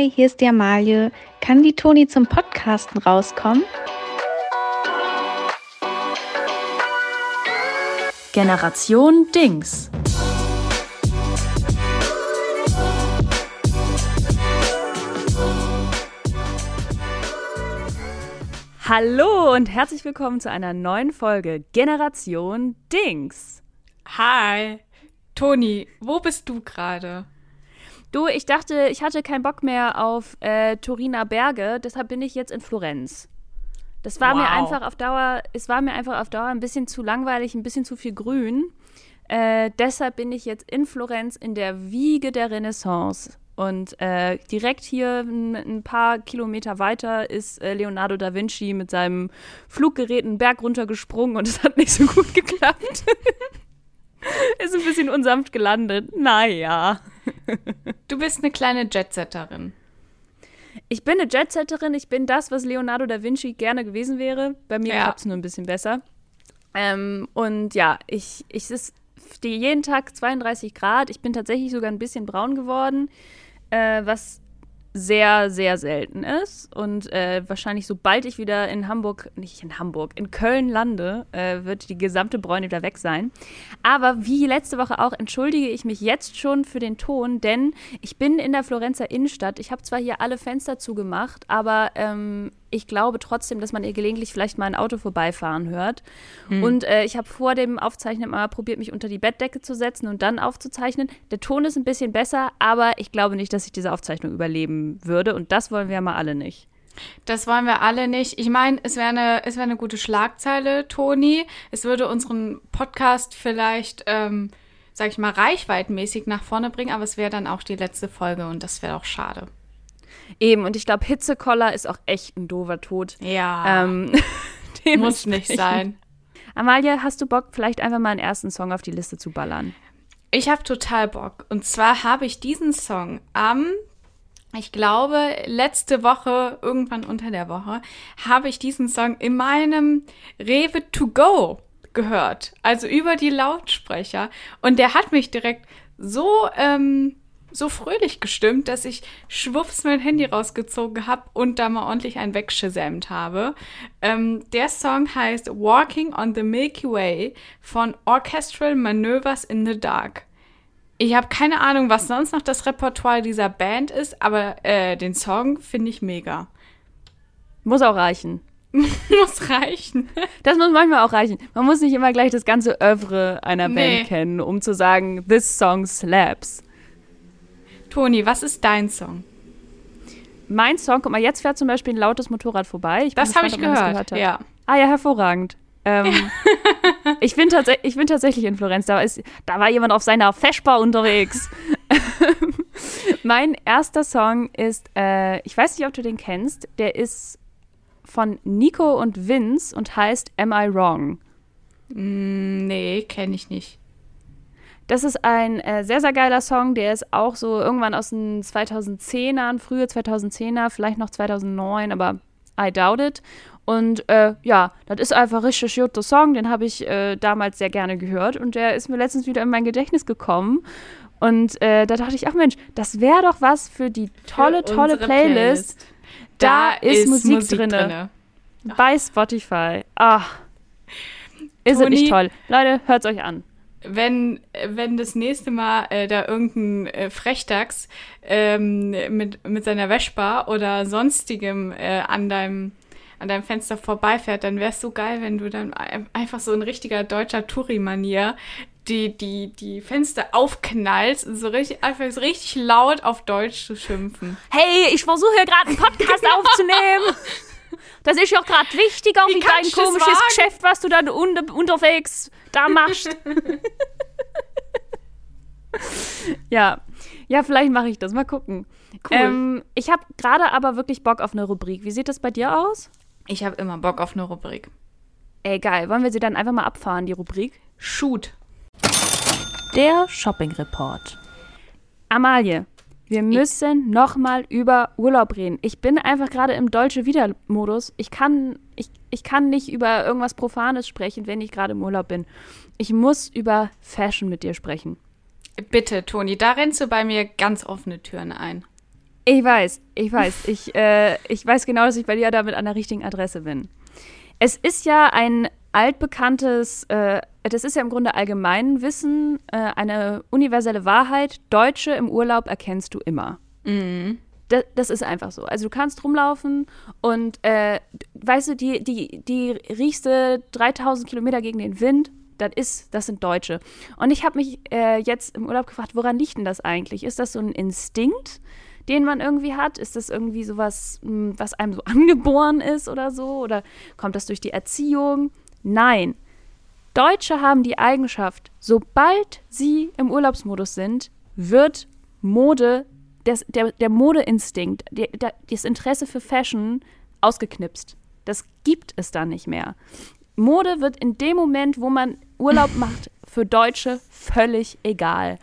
Hi, hier ist die Amalie. Kann die Toni zum Podcasten rauskommen? Generation Dings. Hallo und herzlich willkommen zu einer neuen Folge Generation Dings. Hi. Toni, wo bist du gerade? Du, ich dachte, ich hatte keinen Bock mehr auf äh, Turiner Berge, deshalb bin ich jetzt in Florenz. Das war wow. mir einfach auf Dauer, es war mir einfach auf Dauer ein bisschen zu langweilig, ein bisschen zu viel Grün. Äh, deshalb bin ich jetzt in Florenz in der Wiege der Renaissance. Und äh, direkt hier ein, paar Kilometer weiter ist äh, Leonardo da Vinci mit seinem Fluggerät einen Berg runtergesprungen und es hat nicht so gut geklappt. ist ein bisschen unsanft gelandet. Naja. Du bist eine kleine Jetsetterin. Ich bin eine Jetsetterin. Ich bin das, was Leonardo da Vinci gerne gewesen wäre. Bei mir ja. klappt es nur ein bisschen besser. Ähm, und ja, ich, ich ist jeden Tag 32 Grad. Ich bin tatsächlich sogar ein bisschen braun geworden, äh, was sehr, sehr selten ist. Und äh, wahrscheinlich, sobald ich wieder in Hamburg, nicht in Hamburg, in Köln lande, äh, wird die gesamte Bräune wieder weg sein. Aber wie letzte Woche auch, entschuldige ich mich jetzt schon für den Ton, denn ich bin in der Florenzer Innenstadt. Ich habe zwar hier alle Fenster zugemacht, aber ähm, ich glaube trotzdem, dass man ihr gelegentlich vielleicht mal ein Auto vorbeifahren hört. Mhm. Und äh, ich habe vor dem Aufzeichnen mal probiert, mich unter die Bettdecke zu setzen und dann aufzuzeichnen. Der Ton ist ein bisschen besser, aber ich glaube nicht, dass ich diese Aufzeichnung überleben würde. Und das wollen wir ja mal alle nicht. Das wollen wir alle nicht. Ich meine, es wäre eine, wär eine gute Schlagzeile, Toni. Es würde unseren Podcast vielleicht, ähm, sag ich mal, reichweitenmäßig nach vorne bringen, aber es wäre dann auch die letzte Folge und das wäre auch schade. Eben, und ich glaube, Hitzekoller ist auch echt ein doofer Tod. Ja. Ähm, Muss nicht sein. Amalia, hast du Bock, vielleicht einfach mal einen ersten Song auf die Liste zu ballern? Ich habe total Bock. Und zwar habe ich diesen Song am, ich glaube, letzte Woche, irgendwann unter der Woche, habe ich diesen Song in meinem Rewe to go gehört. Also über die Lautsprecher. Und der hat mich direkt so ähm, so fröhlich gestimmt, dass ich schwupps mein Handy rausgezogen habe und da mal ordentlich einen weggesämt habe. Ähm, der Song heißt Walking on the Milky Way von Orchestral Maneuvers in the Dark. Ich habe keine Ahnung, was sonst noch das Repertoire dieser Band ist, aber äh, den Song finde ich mega. Muss auch reichen. muss reichen. Das muss manchmal auch reichen. Man muss nicht immer gleich das ganze Oeuvre einer nee. Band kennen, um zu sagen, this song slaps. Toni, was ist dein Song? Mein Song, guck mal, jetzt fährt zum Beispiel ein lautes Motorrad vorbei. Ich das habe ich gehört, ja. Ah ja, hervorragend. Ähm, ich, bin ich bin tatsächlich in Florenz. Da, ist, da war jemand auf seiner Feschbar unterwegs. mein erster Song ist, äh, ich weiß nicht, ob du den kennst, der ist von Nico und Vince und heißt Am I Wrong? Mm, nee, kenne ich nicht. Das ist ein äh, sehr, sehr geiler Song. Der ist auch so irgendwann aus den 2010ern, frühe 2010er, vielleicht noch 2009, aber I doubt it. Und äh, ja, das ist einfach richtig guter Song. Den habe ich äh, damals sehr gerne gehört und der ist mir letztens wieder in mein Gedächtnis gekommen. Und äh, da dachte ich, ach Mensch, das wäre doch was für die tolle, für tolle Playlist. Playlist. Da, da, ist, Musik, Musik drin. Drinne. Bei Spotify. Ach. Ist es nicht toll. Leute, hört es euch an wenn, wenn das nächste Mal äh, da irgendein äh, Frechdachs ähm, mit, mit seiner Vespa oder sonstigem äh, an deinem an deinem Fenster vorbeifährt, dann wäre es so geil, wenn du dann einfach so in richtiger deutscher Touri-Manier die, die, die Fenster aufknallst und so richtig, einfach so richtig laut auf Deutsch zu schimpfen. Hey, ich versuche hier gerade einen Podcast aufzunehmen. Das ist ja gerade wichtiger wie, wie dein komisches Geschäft, was du dann un unterwegs da machst. ja. Ja, vielleicht mache ich das. Mal gucken. Cool. Ähm, ich habe gerade aber wirklich Bock auf eine Rubrik. Wie sieht das bei dir aus? Ich habe immer Bock auf eine Rubrik. Ey, geil. Wollen wir sie dann einfach mal abfahren, die Rubrik? Shoot. Der Shopping Report. Amalie, wir müssen nochmal über Urlaub reden. Ich bin einfach gerade im deutsche Wiedermodus. Ich kann, ich, ich kann nicht über irgendwas Profanes sprechen, wenn ich gerade im Urlaub bin. Ich muss über Fashion mit dir sprechen. Bitte, Toni, da rennst du bei mir ganz offene Türen ein. Ich weiß, ich weiß. Ich, äh, ich weiß genau, dass ich bei dir damit an der richtigen Adresse bin. Es ist ja ein altbekanntes, äh, das ist ja im Grunde Allgemeinwissen, äh, eine universelle Wahrheit. Deutsche im Urlaub erkennst du immer. Mhm. Das, das, ist einfach so. Also du kannst rumlaufen und äh, weißt du, die, die, die riechst du 3000 Kilometer gegen den Wind, das ist, das sind Deutsche. Und ich habe mich äh, jetzt im Urlaub gefragt, woran liegt denn das eigentlich? Ist das so ein Instinkt? den man irgendwie hat? Ist das irgendwie sowas, hm, was einem so angeboren ist oder so? Oder kommt das durch die Erziehung? Nein. Deutsche haben die Eigenschaft, sobald sie im Urlaubsmodus sind, wird Mode, das, der, der Modeinstinkt, der, der, das Interesse für Fashion ausgeknipst. Das gibt es dann nicht mehr. Mode wird in dem Moment, wo man Urlaub macht, für Deutsche völlig egal.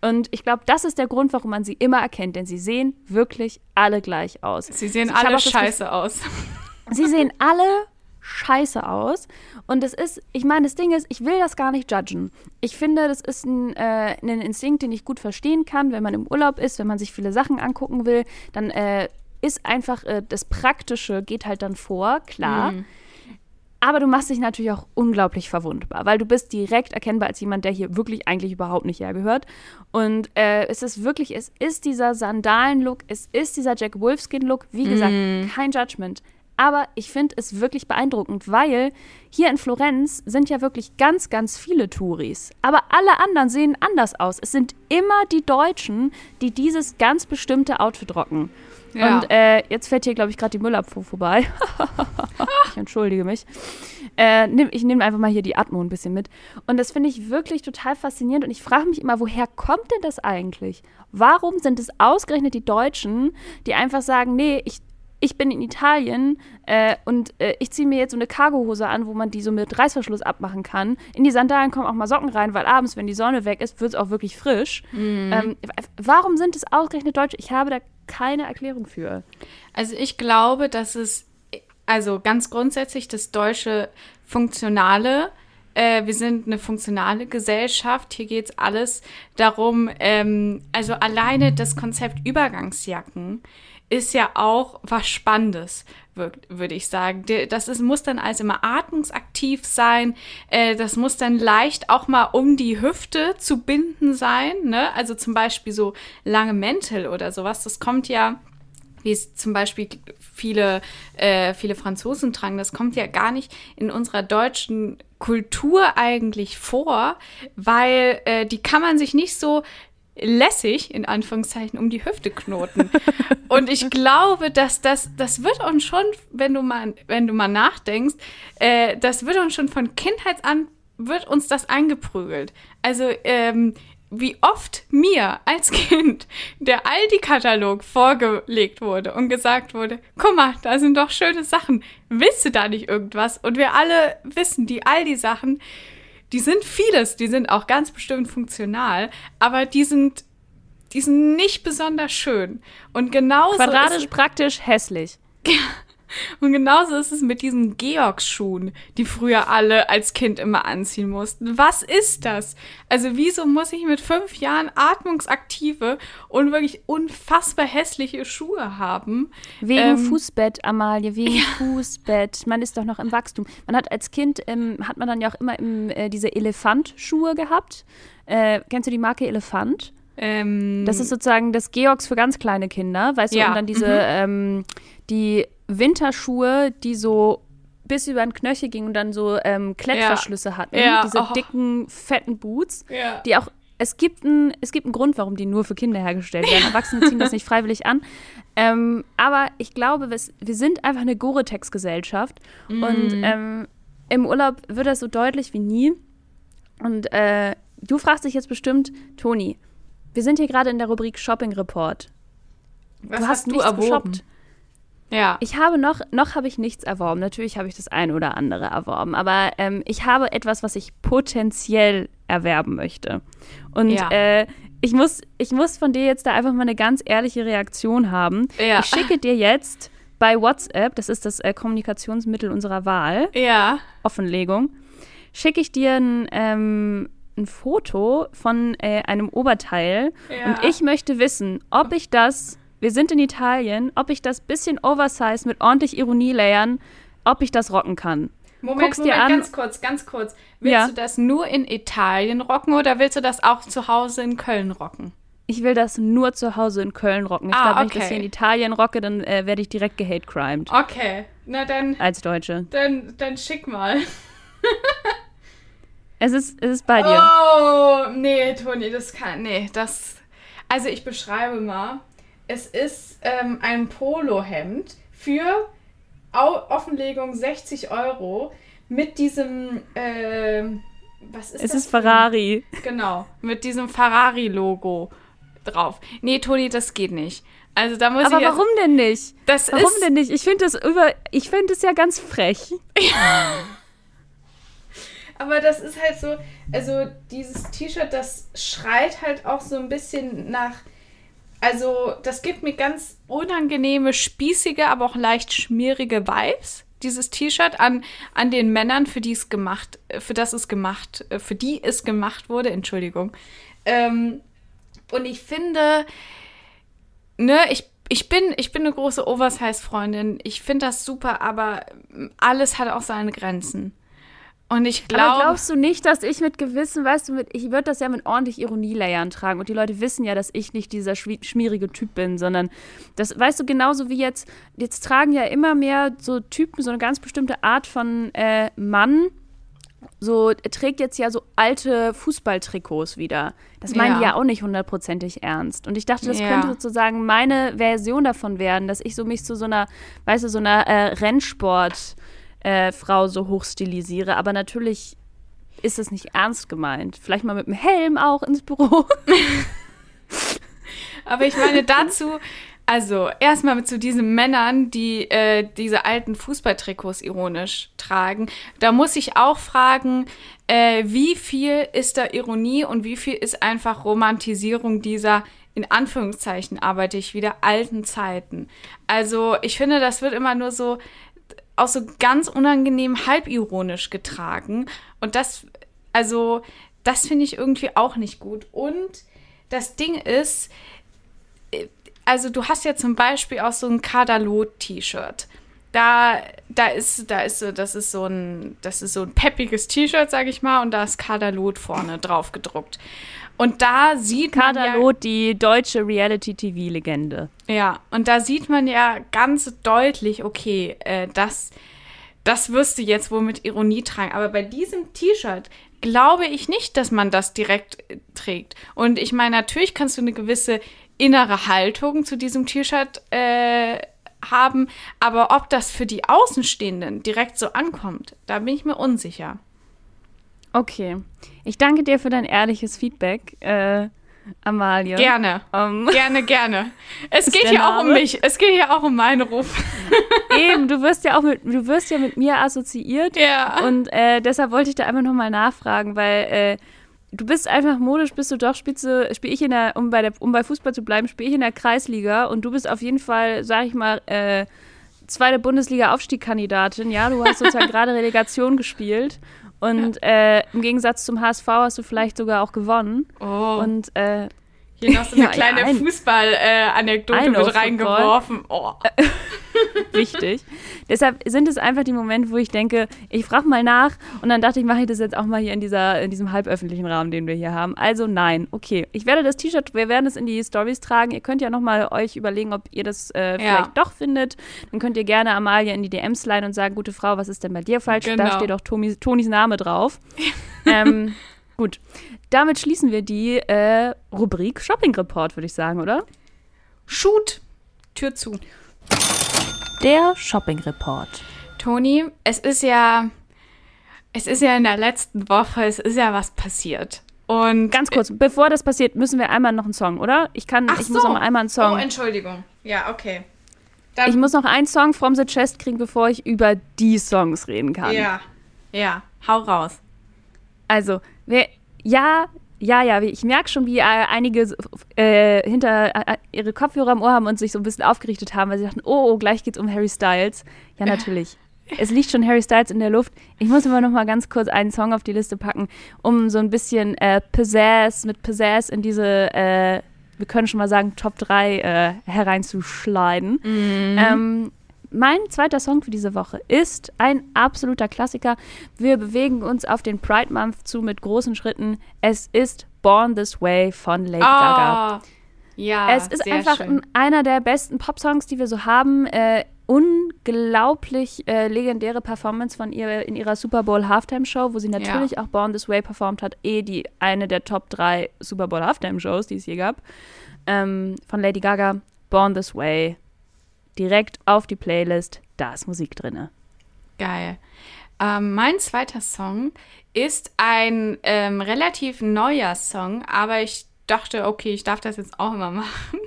Und ich glaube, das ist der Grund, warum man sie immer erkennt, denn sie sehen wirklich alle gleich aus. Sie sehen also alle scheiße aus. Sie sehen alle scheiße aus. Und es ist, ich meine, das Ding ist, ich will das gar nicht judgen. Ich finde, das ist ein, äh, ein Instinkt, den ich gut verstehen kann, wenn man im Urlaub ist, wenn man sich viele Sachen angucken will, dann äh, ist einfach äh, das Praktische geht halt dann vor, klar. Mhm. Aber du machst dich natürlich auch unglaublich verwundbar, weil du bist direkt erkennbar als jemand, der hier wirklich eigentlich überhaupt nicht hergehört. Und äh, es ist wirklich, es ist dieser Sandalen-Look, es ist dieser Jack Wolfskin-Look. Wie gesagt, mm. kein Judgment. Aber ich finde es wirklich beeindruckend, weil hier in Florenz sind ja wirklich ganz, ganz viele Touris. Aber alle anderen sehen anders aus. Es sind immer die Deutschen, die dieses ganz bestimmte Outfit rocken. Ja. Und äh, jetzt fährt hier, glaube ich, gerade die Müllabfuhr vorbei. ich entschuldige mich. Äh, nehm, ich nehme einfach mal hier die Atmo ein bisschen mit. Und das finde ich wirklich total faszinierend. Und ich frage mich immer, woher kommt denn das eigentlich? Warum sind es ausgerechnet die Deutschen, die einfach sagen, nee, ich, ich bin in Italien äh, und äh, ich ziehe mir jetzt so eine Cargohose an, wo man die so mit Reißverschluss abmachen kann. In die Sandalen kommen auch mal Socken rein, weil abends, wenn die Sonne weg ist, wird es auch wirklich frisch. Mm. Ähm, warum sind es ausgerechnet Deutsche? Ich habe da keine Erklärung für. Also ich glaube, dass es, also ganz grundsätzlich das deutsche Funktionale, äh, wir sind eine funktionale Gesellschaft, hier geht es alles darum, ähm, also alleine das Konzept Übergangsjacken ist ja auch was Spannendes, würde ich sagen. Das ist, muss dann also immer atmungsaktiv sein. Äh, das muss dann leicht auch mal um die Hüfte zu binden sein. Ne? Also zum Beispiel so lange Mäntel oder sowas. Das kommt ja wie es zum Beispiel viele, äh, viele Franzosen tragen, das kommt ja gar nicht in unserer deutschen Kultur eigentlich vor, weil äh, die kann man sich nicht so lässig, in Anführungszeichen, um die Hüfte knoten. und ich glaube, dass das, das wird uns schon, wenn du mal, wenn du mal nachdenkst, äh, das wird uns schon von Kindheit an, wird uns das eingeprügelt. Also, ähm, wie oft mir als Kind der Aldi-Katalog vorgelegt wurde und gesagt wurde, guck mal, da sind doch schöne Sachen. Willst du da nicht irgendwas? Und wir alle wissen, die Aldi-Sachen, die sind vieles, die sind auch ganz bestimmt funktional, aber die sind, die sind nicht besonders schön. Und genauso. Quadratisch, praktisch, hässlich. Und genauso ist es mit diesen Georgs-Schuhen, die früher alle als Kind immer anziehen mussten. Was ist das? Also wieso muss ich mit fünf Jahren atmungsaktive und wirklich unfassbar hässliche Schuhe haben? Wegen ähm, Fußbett, Amalie, wegen ja. Fußbett. Man ist doch noch im Wachstum. Man hat als Kind, ähm, hat man dann ja auch immer im, äh, diese Elefant-Schuhe gehabt. Äh, kennst du die Marke Elefant? Ähm, das ist sozusagen das Georgs für ganz kleine Kinder, weißt du, ja. und dann diese, mhm. ähm, die Winterschuhe, die so bis über den Knöchel gingen und dann so ähm, Klettverschlüsse ja. hatten. Ja. Diese oh. dicken, fetten Boots, ja. die auch es gibt, ein, es gibt einen Grund, warum die nur für Kinder hergestellt werden. Erwachsene ziehen das nicht freiwillig an. Ähm, aber ich glaube, wir, sind einfach eine Gore-Tex-Gesellschaft. Mm. Und ähm, im Urlaub wird das so deutlich wie nie. Und äh, du fragst dich jetzt bestimmt, Toni, wir sind hier gerade in der Rubrik Shopping Report. Was du hast, hast du erworben? Geshoppt. Ja. Ich habe noch, noch habe ich nichts erworben. Natürlich habe ich das eine oder andere erworben, aber ähm, ich habe etwas, was ich potenziell erwerben möchte. Und ja. äh, ich, muss, ich muss von dir jetzt da einfach mal eine ganz ehrliche Reaktion haben. Ja. Ich schicke dir jetzt bei WhatsApp, das ist das äh, Kommunikationsmittel unserer Wahl, ja. Offenlegung, schicke ich dir ein, ähm, ein Foto von äh, einem Oberteil und ich möchte wissen, ob ich das wir sind in Italien, ob ich das bisschen Oversize mit ordentlich Ironie layern, ob ich das rocken kann. Moment, Guck's Moment, dir an. ganz kurz, ganz kurz. Willst ja. du das nur in Italien rocken oder willst du das auch zu Hause in Köln rocken? Ich will das nur zu Hause in Köln rocken. Ich ah, glaube, wenn okay. ich das hier in Italien rocke, dann äh, werde ich direkt gehate-crimed. Okay, na dann. Als Deutsche. Dann, dann schick mal. es, ist, es ist bei dir. Oh, nee, Toni, das kann. Nee, das. Also, ich beschreibe mal. Es ist ähm, ein Polohemd für Offenlegung 60 Euro mit diesem, äh, was ist es das? Es ist Ferrari. Genau, mit diesem Ferrari-Logo drauf. Nee, Toni, das geht nicht. Also da muss Aber ich warum denn nicht? Das warum ist, denn nicht? Ich finde das über, ich finde es ja ganz frech. Aber das ist halt so, also dieses T-Shirt, das schreit halt auch so ein bisschen nach also, das gibt mir ganz unangenehme, spießige, aber auch leicht schmierige Vibes. Dieses T-Shirt an, an den Männern, für die es gemacht, für das es gemacht, für die es gemacht wurde, Entschuldigung. Ähm, und ich finde, ne, ich, ich bin, ich bin eine große Oversize-Freundin. Ich finde das super, aber alles hat auch seine Grenzen. Und ich glaube. Aber glaubst du nicht, dass ich mit Gewissen, weißt du, mit, ich würde das ja mit ordentlich Ironie-Layern tragen. Und die Leute wissen ja, dass ich nicht dieser schmierige Typ bin, sondern das, weißt du, genauso wie jetzt, jetzt tragen ja immer mehr so Typen, so eine ganz bestimmte Art von äh, Mann, so trägt jetzt ja so alte Fußballtrikots wieder. Das meinen ja. die ja auch nicht hundertprozentig ernst. Und ich dachte, das ja. könnte sozusagen meine Version davon werden, dass ich so mich zu so einer, weißt du, so einer äh, Rennsport- äh, Frau so hochstilisiere. Aber natürlich ist es nicht ernst gemeint. Vielleicht mal mit dem Helm auch ins Büro. aber ich meine dazu, also erstmal zu diesen Männern, die äh, diese alten Fußballtrikots ironisch tragen. Da muss ich auch fragen, äh, wie viel ist da Ironie und wie viel ist einfach Romantisierung dieser in Anführungszeichen arbeite ich wieder alten Zeiten. Also ich finde, das wird immer nur so auch so ganz unangenehm halbironisch getragen. Und das, also, das finde ich irgendwie auch nicht gut. Und das Ding ist, äh, also du hast ja zum Beispiel auch so ein Kadalot-T-Shirt. Da, da ist, da ist so, das ist so ein, das ist so ein peppiges T-Shirt, sag ich mal, und da ist Kadalot vorne drauf gedruckt. Und da sieht Kader man ja, die deutsche Reality-TV-Legende. Ja, und da sieht man ja ganz deutlich, okay, äh, das, das wirst du jetzt wohl mit Ironie tragen. Aber bei diesem T-Shirt glaube ich nicht, dass man das direkt äh, trägt. Und ich meine, natürlich kannst du eine gewisse innere Haltung zu diesem T-Shirt äh, haben, aber ob das für die Außenstehenden direkt so ankommt, da bin ich mir unsicher. Okay. Ich danke dir für dein ehrliches Feedback, äh, Amalie. Gerne. Um, ähm, gerne, gerne. Es geht hier auch um mich. Es geht hier auch um meinen Ruf. Eben, du wirst ja auch mit, du wirst ja mit mir assoziiert. Ja. Und äh, deshalb wollte ich da einfach nochmal nachfragen, weil äh, du bist einfach modisch, bist du doch, spielst du, spiel ich in der, um bei der, um bei Fußball zu bleiben, spiele ich in der Kreisliga und du bist auf jeden Fall, sag ich mal, äh, zweite Bundesliga-Aufstiegkandidatin, ja, du hast sozusagen gerade Relegation gespielt und äh, im Gegensatz zum HSV hast du vielleicht sogar auch gewonnen. Oh. Und äh, hier noch so eine ja, kleine ja, Fußball-Anekdote äh, mit reingeworfen. Oh. Wichtig. Deshalb sind es einfach die Momente, wo ich denke, ich frage mal nach und dann dachte ich, mache ich das jetzt auch mal hier in, dieser, in diesem halböffentlichen Rahmen, den wir hier haben. Also nein, okay. Ich werde das T-Shirt, wir werden es in die Stories tragen. Ihr könnt ja nochmal euch überlegen, ob ihr das äh, vielleicht ja. doch findet. Dann könnt ihr gerne Amalia in die DMs sliden und sagen, gute Frau, was ist denn bei dir falsch? Genau. Da steht auch Tonis, Tonis Name drauf. ähm, gut. Damit schließen wir die äh, Rubrik Shopping Report, würde ich sagen, oder? Shoot! Tür zu. Der Shopping Report. Toni, es ist ja, es ist ja in der letzten Woche, es ist ja was passiert. Und ganz kurz, bevor das passiert, müssen wir einmal noch einen Song, oder? Ich kann, Ach ich so. muss noch einmal einen Song. Oh, Entschuldigung. Ja, okay. Dann ich muss noch einen Song from the Chest kriegen, bevor ich über die Songs reden kann. Ja, ja, hau raus. Also, wer, ja, ja, ja, ich merke schon, wie äh, einige äh, hinter äh, ihre Kopfhörer im Ohr haben und sich so ein bisschen aufgerichtet haben, weil sie dachten, oh, oh gleich geht's um Harry Styles. Ja, natürlich. es liegt schon Harry Styles in der Luft. Ich muss aber noch mal ganz kurz einen Song auf die Liste packen, um so ein bisschen äh, Pizzazz, mit Pizzazz in diese, äh, wir können schon mal sagen, Top 3 äh, hereinzuschleiden. Mhm. Ähm, mein zweiter Song für diese Woche ist ein absoluter Klassiker. Wir bewegen uns auf den Pride Month zu mit großen Schritten. Es ist Born This Way von Lady oh, Gaga. Ja, es ist einfach ein, einer der besten Pop-Songs, die wir so haben. Äh, unglaublich äh, legendäre Performance von ihr in ihrer Super Bowl Halftime Show, wo sie natürlich ja. auch Born This Way performt hat, eh die eine der Top 3 Super Bowl Halftime Shows, die es je gab. Ähm, von Lady Gaga, Born This Way, direkt auf die Playlist, da ist Musik drin. Geil. Ähm, mein zweiter Song ist ein ähm, relativ neuer Song, aber ich dachte, okay, ich darf das jetzt auch immer machen.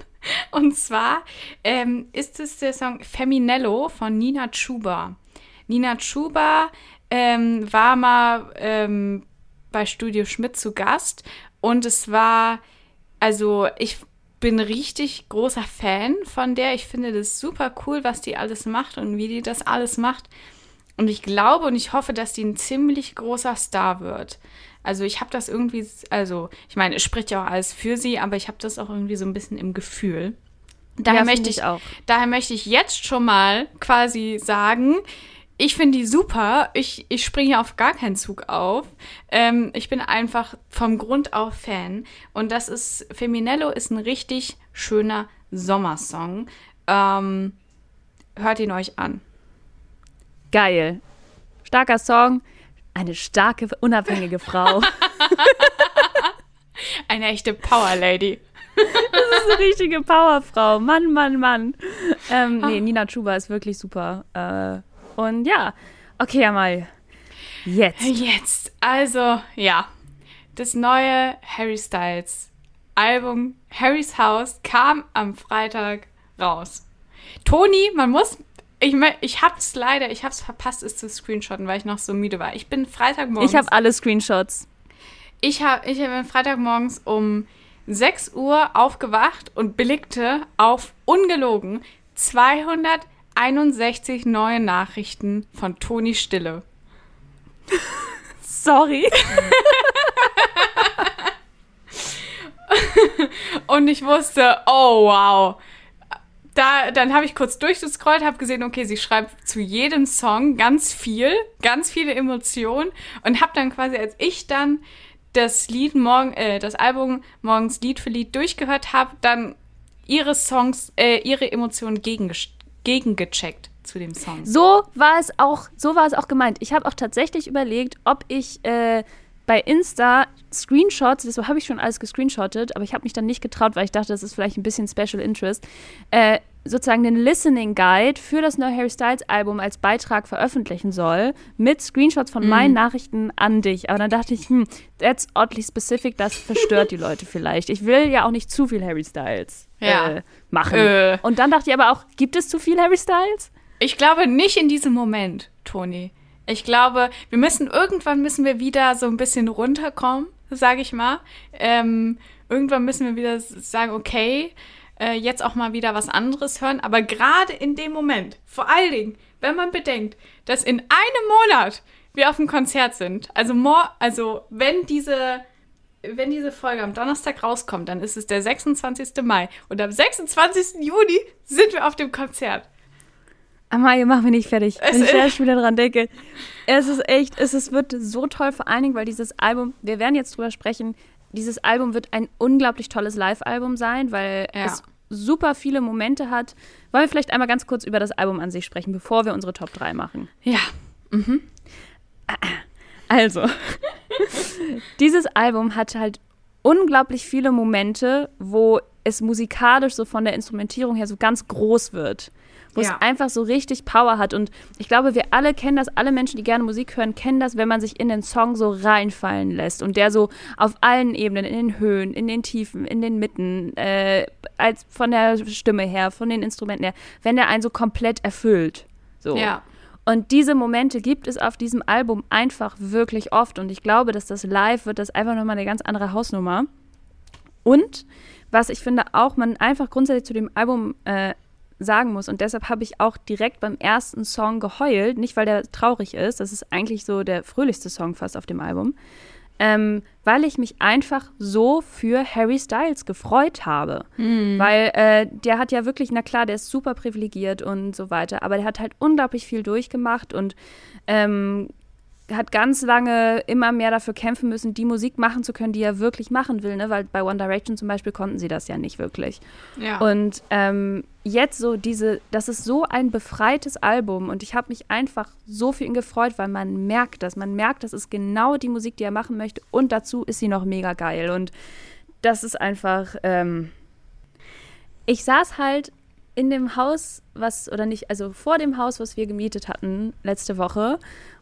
Und zwar ähm, ist es der Song Feminello von Nina Chuba. Nina Chuba ähm, war mal ähm, bei Studio Schmidt zu Gast und es war, also ich bin richtig großer Fan von der. Ich finde das super cool, was die alles macht und wie die das alles macht. Und ich glaube und ich hoffe, dass die ein ziemlich großer Star wird. Also ich habe das irgendwie, also ich meine, es spricht ja auch alles für sie, aber ich habe das auch irgendwie so ein bisschen im Gefühl. Daher ja, möchte ich, auch. daher möchte ich jetzt schon mal quasi sagen, ich finde die super. Ich, ich springe auf gar keinen Zug auf. Ähm, ich bin einfach vom Grund auf Fan. Und das ist, Feminello ist ein richtig schöner Sommersong. Ähm, hört ihn euch an. Geil. Starker Song. Eine starke, unabhängige Frau. eine echte Power Lady. Das ist eine richtige Powerfrau. Mann, Mann, Mann. Ähm, nee, Nina Chuba ist wirklich super. Äh, und ja, okay, Amal. Jetzt. Jetzt. Also, ja. Das neue Harry Styles Album Harrys House kam am Freitag raus. Toni, man muss ich, ich hab's leider, ich hab's verpasst, es zu screenshotten, weil ich noch so müde war. Ich bin Freitagmorgens. Ich habe alle Screenshots. Ich habe ich hab Freitagmorgens um 6 Uhr aufgewacht und blickte auf ungelogen 261 neue Nachrichten von Toni Stille. Sorry. und ich wusste, oh wow da, dann habe ich kurz durchgescrollt, habe gesehen, okay, sie schreibt zu jedem Song ganz viel, ganz viele Emotionen und habe dann quasi, als ich dann das Lied morgen, äh, das Album morgens Lied für Lied durchgehört habe, dann ihre Songs, äh, ihre Emotionen gegengecheckt zu dem Song. So war es auch, so war es auch gemeint. Ich habe auch tatsächlich überlegt, ob ich äh, bei Insta Screenshots, das habe ich schon alles gescreenshottet, aber ich habe mich dann nicht getraut, weil ich dachte, das ist vielleicht ein bisschen Special Interest, äh, sozusagen den Listening Guide für das neue Harry Styles Album als Beitrag veröffentlichen soll, mit Screenshots von mm. meinen Nachrichten an dich. Aber dann dachte ich, hm, that's oddly specific, das verstört die Leute vielleicht. Ich will ja auch nicht zu viel Harry Styles ja. äh, machen. Äh. Und dann dachte ich aber auch, gibt es zu viel Harry Styles? Ich glaube nicht in diesem Moment, Toni. Ich glaube, wir müssen irgendwann müssen wir wieder so ein bisschen runterkommen, sage ich mal. Ähm, irgendwann müssen wir wieder sagen, okay, äh, jetzt auch mal wieder was anderes hören. Aber gerade in dem Moment, vor allen Dingen, wenn man bedenkt, dass in einem Monat wir auf dem Konzert sind, also, more, also wenn diese wenn diese Folge am Donnerstag rauskommt, dann ist es der 26. Mai. Und am 26. Juni sind wir auf dem Konzert. Amalie, mach mich nicht fertig, wenn ich erst wieder dran denke. Es ist echt, es ist, wird so toll, vor allen Dingen, weil dieses Album, wir werden jetzt drüber sprechen, dieses Album wird ein unglaublich tolles Live-Album sein, weil ja. es super viele Momente hat. Wollen wir vielleicht einmal ganz kurz über das Album an sich sprechen, bevor wir unsere Top 3 machen? Ja. Mhm. Also, dieses Album hat halt unglaublich viele Momente, wo es musikalisch so von der Instrumentierung her so ganz groß wird wo ja. es einfach so richtig Power hat. Und ich glaube, wir alle kennen das, alle Menschen, die gerne Musik hören, kennen das, wenn man sich in den Song so reinfallen lässt und der so auf allen Ebenen, in den Höhen, in den Tiefen, in den Mitten, äh, als von der Stimme her, von den Instrumenten her, wenn der einen so komplett erfüllt. So. Ja. Und diese Momente gibt es auf diesem Album einfach wirklich oft. Und ich glaube, dass das live wird das einfach nochmal eine ganz andere Hausnummer. Und was ich finde auch man einfach grundsätzlich zu dem Album äh, sagen muss. Und deshalb habe ich auch direkt beim ersten Song geheult. Nicht, weil der traurig ist, das ist eigentlich so der fröhlichste Song fast auf dem Album. ähm, weil ich mich einfach so für Harry Styles gefreut habe. Mhm. Weil äh, der hat ja wirklich, na klar, der ist super privilegiert und so weiter, aber der hat halt unglaublich viel durchgemacht und ähm, hat ganz lange immer mehr dafür kämpfen müssen, die Musik machen zu können, die er wirklich machen will, ne? Weil bei One Direction zum Beispiel konnten sie das ja nicht wirklich. Ja. Und ähm, jetzt so diese, das ist so ein befreites Album und ich habe mich einfach so für ihn gefreut, weil man merkt das. Man merkt, das ist genau die Musik, die er machen möchte und dazu ist sie noch mega geil. Und das ist einfach. Ähm ich saß halt in dem Haus, was, oder nicht, also vor dem Haus, was wir gemietet hatten letzte Woche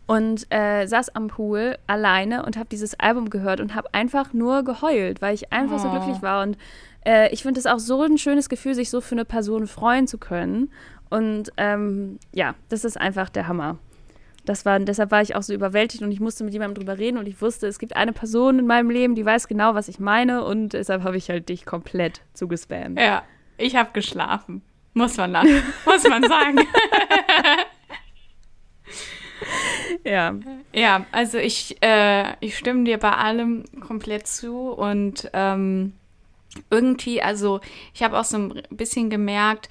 und äh, saß am Pool alleine und habe dieses Album gehört und habe einfach nur geheult, weil ich einfach oh. so glücklich war. Und äh, ich finde es auch so ein schönes Gefühl, sich so für eine Person freuen zu können. Und ähm, ja, das ist einfach der Hammer. Das war, deshalb war ich auch so überwältigt und ich musste mit jemandem drüber reden und ich wusste, es gibt eine Person in meinem Leben, die weiß genau, was ich meine und deshalb habe ich halt dich komplett zugespammt. Ja, ich habe geschlafen. Muss man dann, muss man sagen. ja. Ja, also ich, äh, ich stimme dir bei allem komplett zu und ähm, irgendwie, also ich habe auch so ein bisschen gemerkt,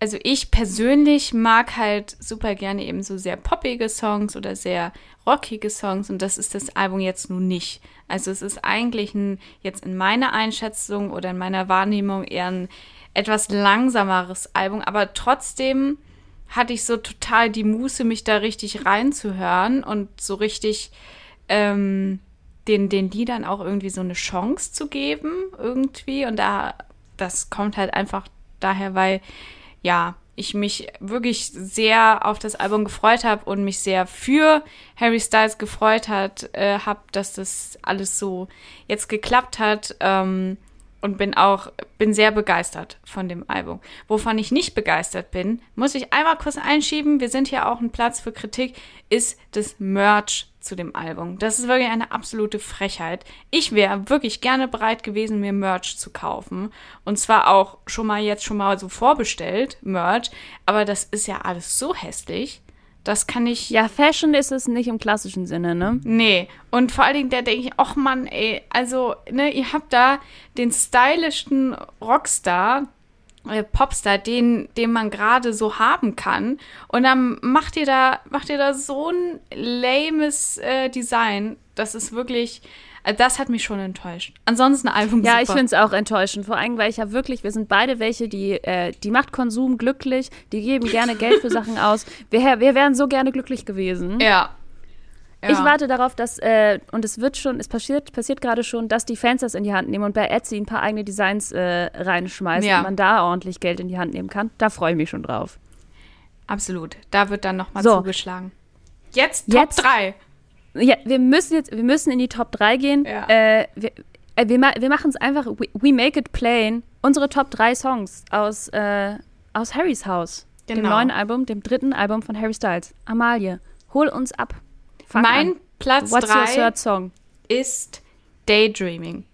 also ich persönlich mag halt super gerne eben so sehr poppige Songs oder sehr rockige Songs und das ist das Album jetzt nun nicht. Also es ist eigentlich ein, jetzt in meiner Einschätzung oder in meiner Wahrnehmung eher ein etwas langsameres Album, aber trotzdem hatte ich so total die Muße, mich da richtig reinzuhören und so richtig ähm, den, den Liedern auch irgendwie so eine Chance zu geben, irgendwie. Und da, das kommt halt einfach daher, weil, ja, ich mich wirklich sehr auf das Album gefreut habe und mich sehr für Harry Styles gefreut hat, äh, habe, dass das alles so jetzt geklappt hat. Ähm, und bin auch bin sehr begeistert von dem Album. Wovon ich nicht begeistert bin, muss ich einmal kurz einschieben. Wir sind hier auch ein Platz für Kritik, ist das Merch zu dem Album. Das ist wirklich eine absolute Frechheit. Ich wäre wirklich gerne bereit gewesen, mir Merch zu kaufen und zwar auch schon mal jetzt schon mal so vorbestellt Merch, aber das ist ja alles so hässlich. Das kann ich. Ja, Fashion ist es nicht im klassischen Sinne, ne? Nee. Und vor allen Dingen, da denke ich, ach Mann, ey, also, ne, ihr habt da den stylischsten Rockstar, äh, Popstar, den, den man gerade so haben kann. Und dann macht ihr da, macht ihr da so ein lames äh, Design. Das ist wirklich. Also das hat mich schon enttäuscht. Ansonsten Album Ja, super. ich finde es auch enttäuschend. Vor allem, weil ich ja wirklich, wir sind beide welche, die, äh, die macht Konsum glücklich, die geben gerne Geld für Sachen aus. Wir, wir wären so gerne glücklich gewesen. Ja. Ja. Ich warte darauf, dass, äh, und es wird schon, es passiert, passiert gerade schon, dass die Fans das in die Hand nehmen und bei Etsy ein paar eigene Designs äh, reinschmeißen ja. und man da ordentlich Geld in die Hand nehmen kann. Da freue ich mich schon drauf. Absolut. Da wird dann nochmal so. zugeschlagen. Jetzt Top 3. Ja, wir müssen jetzt, wir müssen in die Top 3 gehen. Ja. Äh, wir, äh, wir, wir machen es einfach, we, we, make it plain. Unsere Top 3 Songs aus, äh, aus Harrys Haus. Genau. Dem neuen Album, dem dritten Album von Harry Styles. Amalie, hol uns ab. Fang mein an. Platz 3 ist Daydreaming.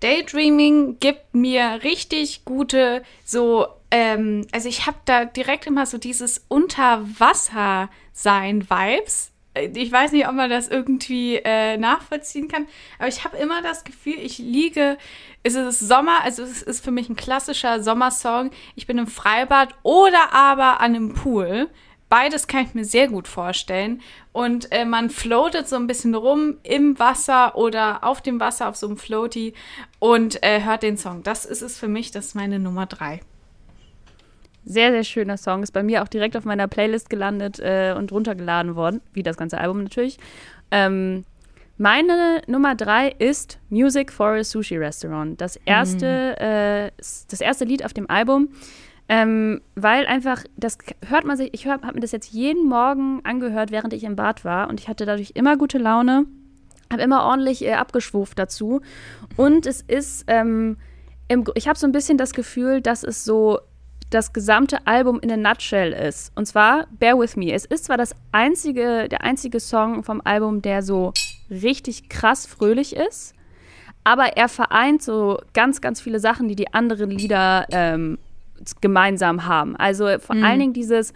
Daydreaming gibt mir richtig gute, so, ähm, also ich habe da direkt immer so dieses Unterwasser-Sein-Vibes ich weiß nicht, ob man das irgendwie äh, nachvollziehen kann, aber ich habe immer das Gefühl, ich liege, es ist Sommer, also es ist für mich ein klassischer Sommersong. Ich bin im Freibad oder aber an einem Pool. Beides kann ich mir sehr gut vorstellen. Und äh, man floatet so ein bisschen rum im Wasser oder auf dem Wasser auf so einem Floaty und äh, hört den Song. Das ist es für mich, das ist meine Nummer drei. Sehr, sehr schöner Song. Ist bei mir auch direkt auf meiner Playlist gelandet äh, und runtergeladen worden, wie das ganze Album natürlich. Ähm, meine Nummer drei ist Music for a Sushi Restaurant. Das erste, mm. äh, das erste Lied auf dem Album. Ähm, weil einfach, das hört man sich, ich habe mir das jetzt jeden Morgen angehört, während ich im Bad war und ich hatte dadurch immer gute Laune, habe immer ordentlich äh, abgeschwuft dazu. Und es ist, ähm, im, ich habe so ein bisschen das Gefühl, dass es so das gesamte Album in a nutshell ist. Und zwar Bear With Me. Es ist zwar das einzige, der einzige Song vom Album, der so richtig krass fröhlich ist, aber er vereint so ganz, ganz viele Sachen, die die anderen Lieder ähm, gemeinsam haben. Also vor mhm. allen Dingen dieses,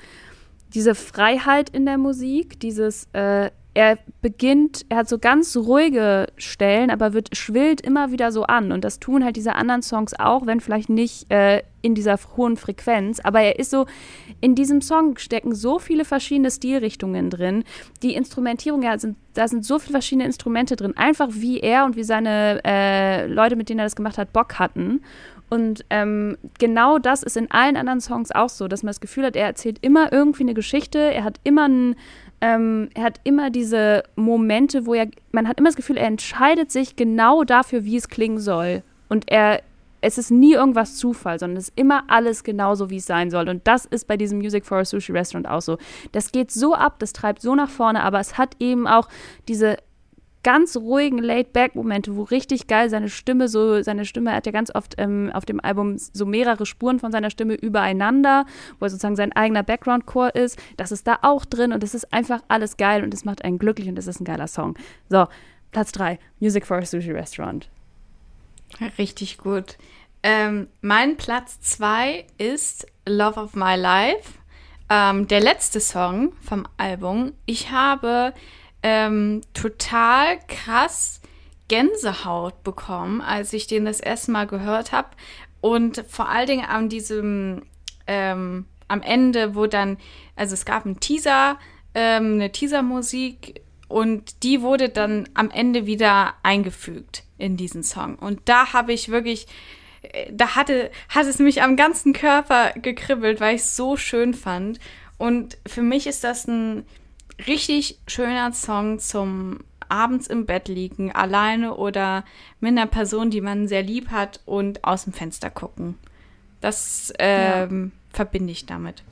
diese Freiheit in der Musik, dieses, äh, er beginnt, er hat so ganz ruhige Stellen, aber wird schwillt immer wieder so an. Und das tun halt diese anderen Songs auch, wenn vielleicht nicht äh, in dieser hohen Frequenz. Aber er ist so, in diesem Song stecken so viele verschiedene Stilrichtungen drin. Die Instrumentierung, ja, sind, da sind so viele verschiedene Instrumente drin. Einfach wie er und wie seine äh, Leute, mit denen er das gemacht hat, Bock hatten. Und ähm, genau das ist in allen anderen Songs auch so, dass man das Gefühl hat, er erzählt immer irgendwie eine Geschichte, er hat immer einen ähm, er hat immer diese Momente, wo er, man hat immer das Gefühl, er entscheidet sich genau dafür, wie es klingen soll. Und er, es ist nie irgendwas Zufall, sondern es ist immer alles genauso, wie es sein soll. Und das ist bei diesem Music for a Sushi Restaurant auch so. Das geht so ab, das treibt so nach vorne, aber es hat eben auch diese ganz ruhigen Laid-Back-Momente, wo richtig geil seine Stimme so, seine Stimme hat ja ganz oft ähm, auf dem Album so mehrere Spuren von seiner Stimme übereinander, wo er sozusagen sein eigener Background-Core ist. Das ist da auch drin und es ist einfach alles geil und es macht einen glücklich und es ist ein geiler Song. So, Platz 3, Music for a Sushi Restaurant. Richtig gut. Ähm, mein Platz 2 ist Love of My Life. Ähm, der letzte Song vom Album. Ich habe ähm, total krass Gänsehaut bekommen, als ich den das erste Mal gehört habe. Und vor allen Dingen an diesem, ähm, am Ende, wo dann, also es gab einen Teaser, ähm, eine Teasermusik und die wurde dann am Ende wieder eingefügt in diesen Song. Und da habe ich wirklich, äh, da hatte, hat es mich am ganzen Körper gekribbelt, weil ich es so schön fand. Und für mich ist das ein richtig schöner Song zum abends im Bett liegen, alleine oder mit einer Person, die man sehr lieb hat und aus dem Fenster gucken. Das ähm, ja. verbinde ich damit.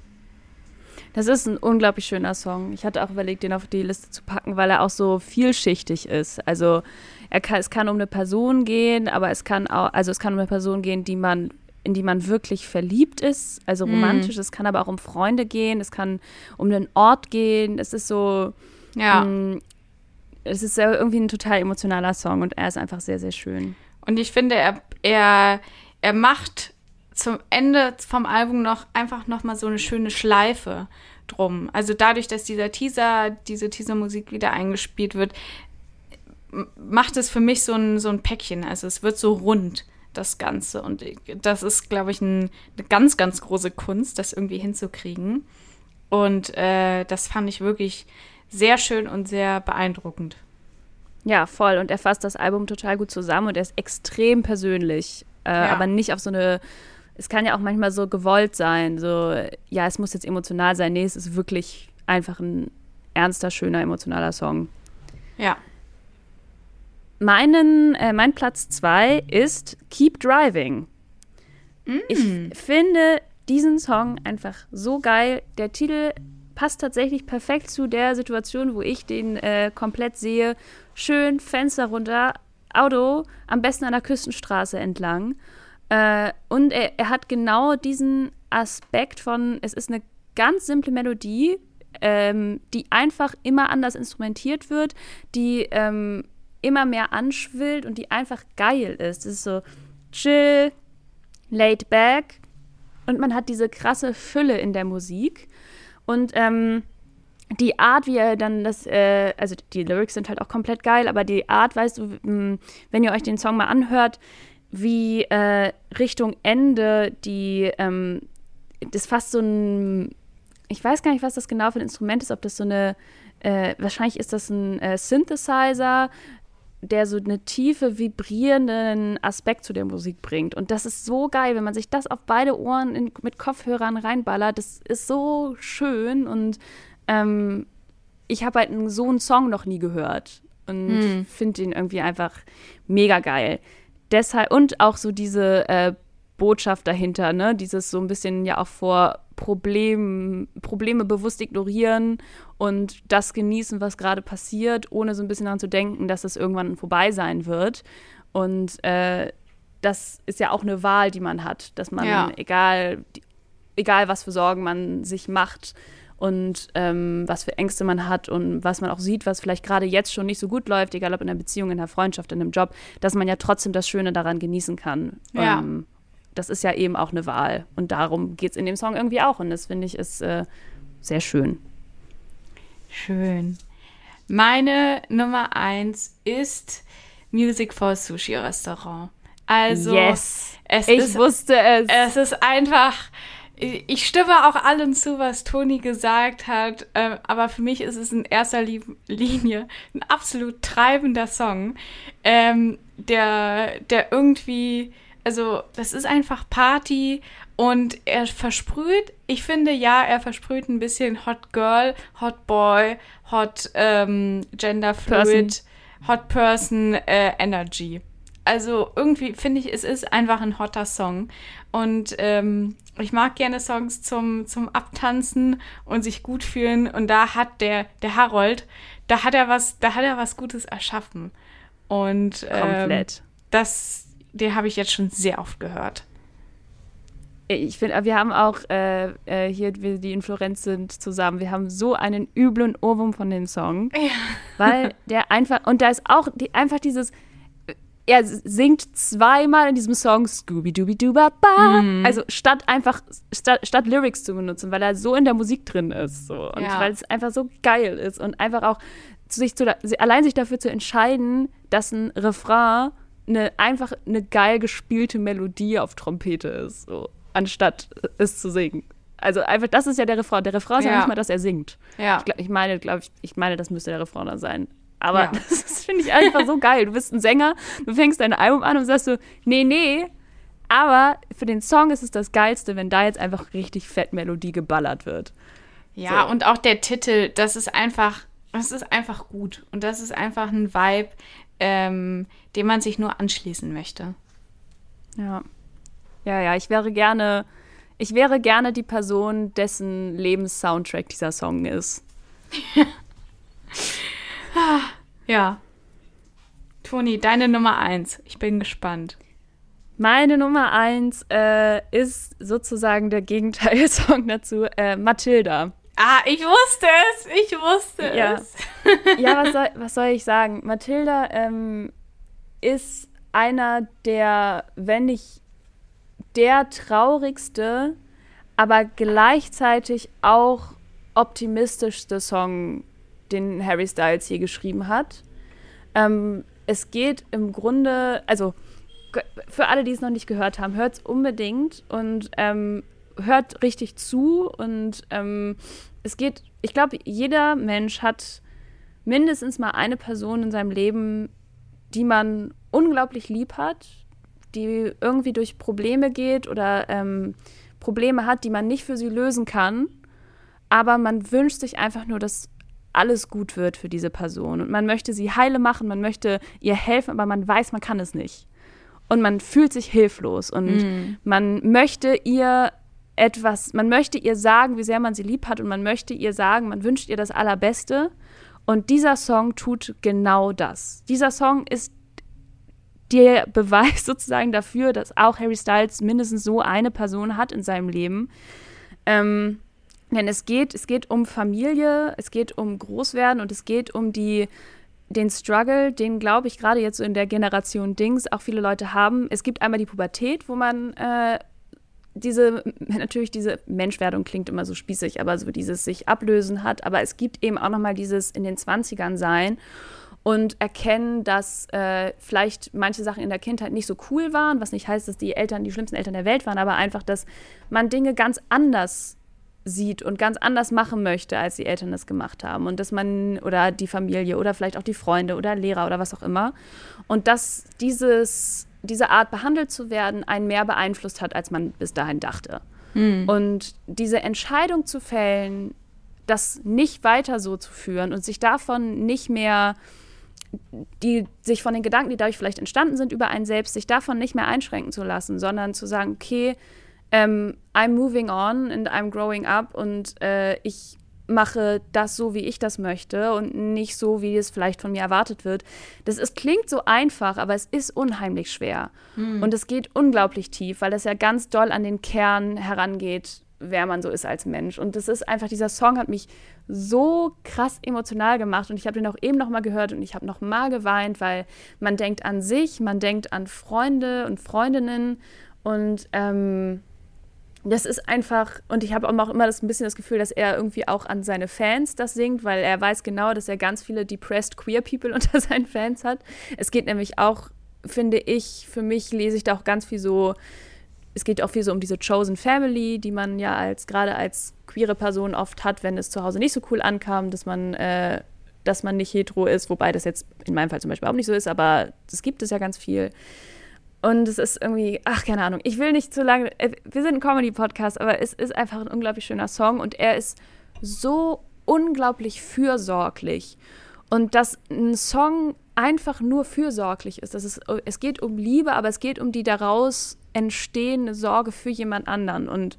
Das ist ein unglaublich schöner Song. Ich hatte auch überlegt, den auf die Liste zu packen, weil er auch so vielschichtig ist. Also kann, es kann um eine Person gehen, aber es kann auch, also es kann um eine Person gehen, die man in die man wirklich verliebt ist, also mhm. romantisch. Mm. Es kann aber auch um Freunde gehen, es kann um einen Ort gehen. Es ist so, ja. Mh, mm, es ist irgendwie ein total emotionaler Song und er ist einfach sehr, sehr schön. Und ich finde, er, er, er macht zum Ende vom Album noch einfach noch mal so eine schöne Schleife drum. Also dadurch, dass dieser Teaser, diese Teasermusik wieder eingespielt wird, macht es für mich so ein, so ein Päckchen. Also es wird so rund das Ganze. Und das ist, glaube ich, ein, eine ganz, ganz große Kunst, das irgendwie hinzukriegen. Und äh, das fand ich wirklich sehr schön und sehr beeindruckend. Ja, voll. Und er fasst das Album total gut zusammen und er ist extrem persönlich. Äh, ja. Aber nicht auf so eine. Es kann ja auch manchmal so gewollt sein, so, ja, es muss jetzt emotional sein. Nee, es ist wirklich einfach ein ernster, schöner, emotionaler Song. Ja. Meinen, äh, mein Platz zwei ist Keep Driving. Mm. Ich finde diesen Song einfach so geil. Der Titel passt tatsächlich perfekt zu der Situation, wo ich den äh, komplett sehe. Schön, Fenster runter, Auto, am besten an der Küstenstraße entlang. Äh, und er, er, hat genau diesen Aspekt von, es ist eine ganz simple Melodie, ähm, die einfach immer anders instrumentiert wird, die ähm, immer mehr anschwillt und die einfach geil ist. Es ist so chill, laid back und man hat diese krasse Fülle in der Musik. Und ähm, die Art, wie er dann das, äh, also die Lyrics sind halt auch komplett geil, aber die Art, weißt du, wenn ihr euch den Song mal anhört, wie äh, Richtung Ende die, ähm, das ist fast so ein, ich weiß gar nicht, was das genau für ein Instrument ist, ob das so eine, äh, wahrscheinlich ist das ein äh, Synthesizer, der so eine tiefe, vibrierenden Aspekt zu der Musik bringt. Und das ist so geil, wenn man sich das auf beide Ohren in, mit Kopfhörern reinballert. Das ist so schön und ähm, ich habe halt so einen Song noch nie gehört und hm. finde ihn irgendwie einfach mega geil. Deshalb und auch so diese äh, Botschaft dahinter, ne? Dieses so ein bisschen ja auch vor Problem, Probleme bewusst ignorieren und das genießen, was gerade passiert, ohne so ein bisschen daran zu denken, dass es irgendwann vorbei sein wird. Und äh, das ist ja auch eine Wahl, die man hat, dass man, ja. egal, egal was für Sorgen man sich macht und ähm, was für Ängste man hat und was man auch sieht, was vielleicht gerade jetzt schon nicht so gut läuft, egal ob in einer Beziehung, in einer Freundschaft, in einem Job, dass man ja trotzdem das Schöne daran genießen kann. Ja. Ähm, das ist ja eben auch eine Wahl. Und darum geht es in dem Song irgendwie auch. Und das finde ich ist äh, sehr schön. Schön. Meine Nummer eins ist Music for Sushi Restaurant. Also, yes. es ich ist, wusste es. Es ist einfach, ich stimme auch allem zu, was Toni gesagt hat, äh, aber für mich ist es in erster Linie ein absolut treibender Song, ähm, der, der irgendwie, also das ist einfach Party und er versprüht, ich finde ja, er versprüht ein bisschen Hot Girl, Hot Boy, Hot ähm, Gender Fluid, Person. Hot Person äh, Energy. Also irgendwie finde ich, es ist einfach ein hotter Song. Und ähm, ich mag gerne Songs zum, zum Abtanzen und sich gut fühlen. Und da hat der, der Harold, da hat er was, da hat er was Gutes erschaffen. Und ähm, Komplett. das, den habe ich jetzt schon sehr oft gehört. Ich finde, wir haben auch äh, äh, hier, wir, die in Florenz sind, zusammen, wir haben so einen üblen Ohrwurm von dem Song. Ja. Weil der einfach, und da ist auch die, einfach dieses, er singt zweimal in diesem Song Scooby Dooby Dooba Ba. Mhm. Also statt einfach, statt, statt, Lyrics zu benutzen, weil er so in der Musik drin ist. So. Und ja. weil es einfach so geil ist. Und einfach auch sich zu, allein sich dafür zu entscheiden, dass ein Refrain eine, einfach eine geil gespielte Melodie auf Trompete ist. So anstatt es zu singen. Also einfach, das ist ja der Refrain. Der Refrain ist ja, ja nicht mal, dass er singt. Ja. Ich, ich meine, glaube ich, ich meine, das müsste der Refrain dann sein. Aber ja. das finde ich einfach so geil. Du bist ein Sänger, du fängst dein Album an und sagst so, nee, nee. Aber für den Song ist es das Geilste, wenn da jetzt einfach richtig fett Melodie geballert wird. Ja, so. und auch der Titel, das ist einfach, das ist einfach gut. Und das ist einfach ein Vibe, ähm, dem man sich nur anschließen möchte. Ja. Ja, ja, ich wäre gerne, ich wäre gerne die Person, dessen Lebenssoundtrack dieser Song ist. ja. Toni, deine Nummer eins. Ich bin gespannt. Meine Nummer eins äh, ist sozusagen der Gegenteil-Song dazu, äh, Matilda. Ah, ich wusste es, ich wusste ja. es. ja, was soll, was soll ich sagen? Matilda ähm, ist einer der, wenn nicht der traurigste, aber gleichzeitig auch optimistischste Song, den Harry Styles hier geschrieben hat. Ähm, es geht im Grunde, also für alle, die es noch nicht gehört haben, hört es unbedingt und ähm, hört richtig zu. Und ähm, es geht, ich glaube, jeder Mensch hat mindestens mal eine Person in seinem Leben, die man unglaublich lieb hat, die irgendwie durch Probleme geht oder ähm, Probleme hat, die man nicht für sie lösen kann. Aber man wünscht sich einfach nur, dass alles gut wird für diese Person. Und man möchte sie heile machen, man möchte ihr helfen, aber man weiß, man kann es nicht. Und man fühlt sich hilflos und mm. man möchte ihr etwas, man möchte ihr sagen, wie sehr man sie lieb hat und man möchte ihr sagen, man wünscht ihr das Allerbeste. Und dieser Song tut genau das. Dieser Song ist der Beweis sozusagen dafür, dass auch Harry Styles mindestens so eine Person hat in seinem Leben. Ähm, denn es geht, es geht um Familie, es geht um Großwerden und es geht um die, den Struggle, den, glaube ich, gerade jetzt so in der Generation Dings auch viele Leute haben. Es gibt einmal die Pubertät, wo man äh, diese, natürlich diese Menschwerdung klingt immer so spießig, aber so dieses sich ablösen hat. Aber es gibt eben auch nochmal dieses in den 20ern sein und erkennen, dass äh, vielleicht manche Sachen in der Kindheit nicht so cool waren, was nicht heißt, dass die Eltern die schlimmsten Eltern der Welt waren, aber einfach, dass man Dinge ganz anders sieht und ganz anders machen möchte, als die Eltern das gemacht haben. Und dass man, oder die Familie oder vielleicht auch die Freunde oder Lehrer oder was auch immer. Und dass dieses, diese Art behandelt zu werden einen mehr beeinflusst hat, als man bis dahin dachte. Mhm. Und diese Entscheidung zu fällen, das nicht weiter so zu führen und sich davon nicht mehr die sich von den Gedanken, die dadurch vielleicht entstanden sind über einen selbst, sich davon nicht mehr einschränken zu lassen, sondern zu sagen, okay, ähm, I'm moving on and I'm growing up und äh, ich mache das so, wie ich das möchte und nicht so, wie es vielleicht von mir erwartet wird. Das ist, klingt so einfach, aber es ist unheimlich schwer. Hm. Und es geht unglaublich tief, weil das ja ganz doll an den Kern herangeht, wer man so ist als Mensch. Und das ist einfach, dieser Song hat mich so krass emotional gemacht und ich habe den auch eben noch mal gehört und ich habe noch mal geweint, weil man denkt an sich, man denkt an Freunde und Freundinnen und ähm, das ist einfach, und ich habe auch immer das, ein bisschen das Gefühl, dass er irgendwie auch an seine Fans das singt, weil er weiß genau, dass er ganz viele depressed queer people unter seinen Fans hat. Es geht nämlich auch, finde ich, für mich lese ich da auch ganz viel so, es geht auch viel so um diese Chosen Family, die man ja als gerade als queere Person oft hat, wenn es zu Hause nicht so cool ankam, dass man, äh, dass man nicht hetero ist, wobei das jetzt in meinem Fall zum Beispiel auch nicht so ist, aber das gibt es ja ganz viel. Und es ist irgendwie, ach, keine Ahnung, ich will nicht zu lange, äh, wir sind ein Comedy-Podcast, aber es ist einfach ein unglaublich schöner Song und er ist so unglaublich fürsorglich. Und dass ein Song einfach nur fürsorglich ist, dass es, es geht um Liebe, aber es geht um die daraus entstehende Sorge für jemand anderen und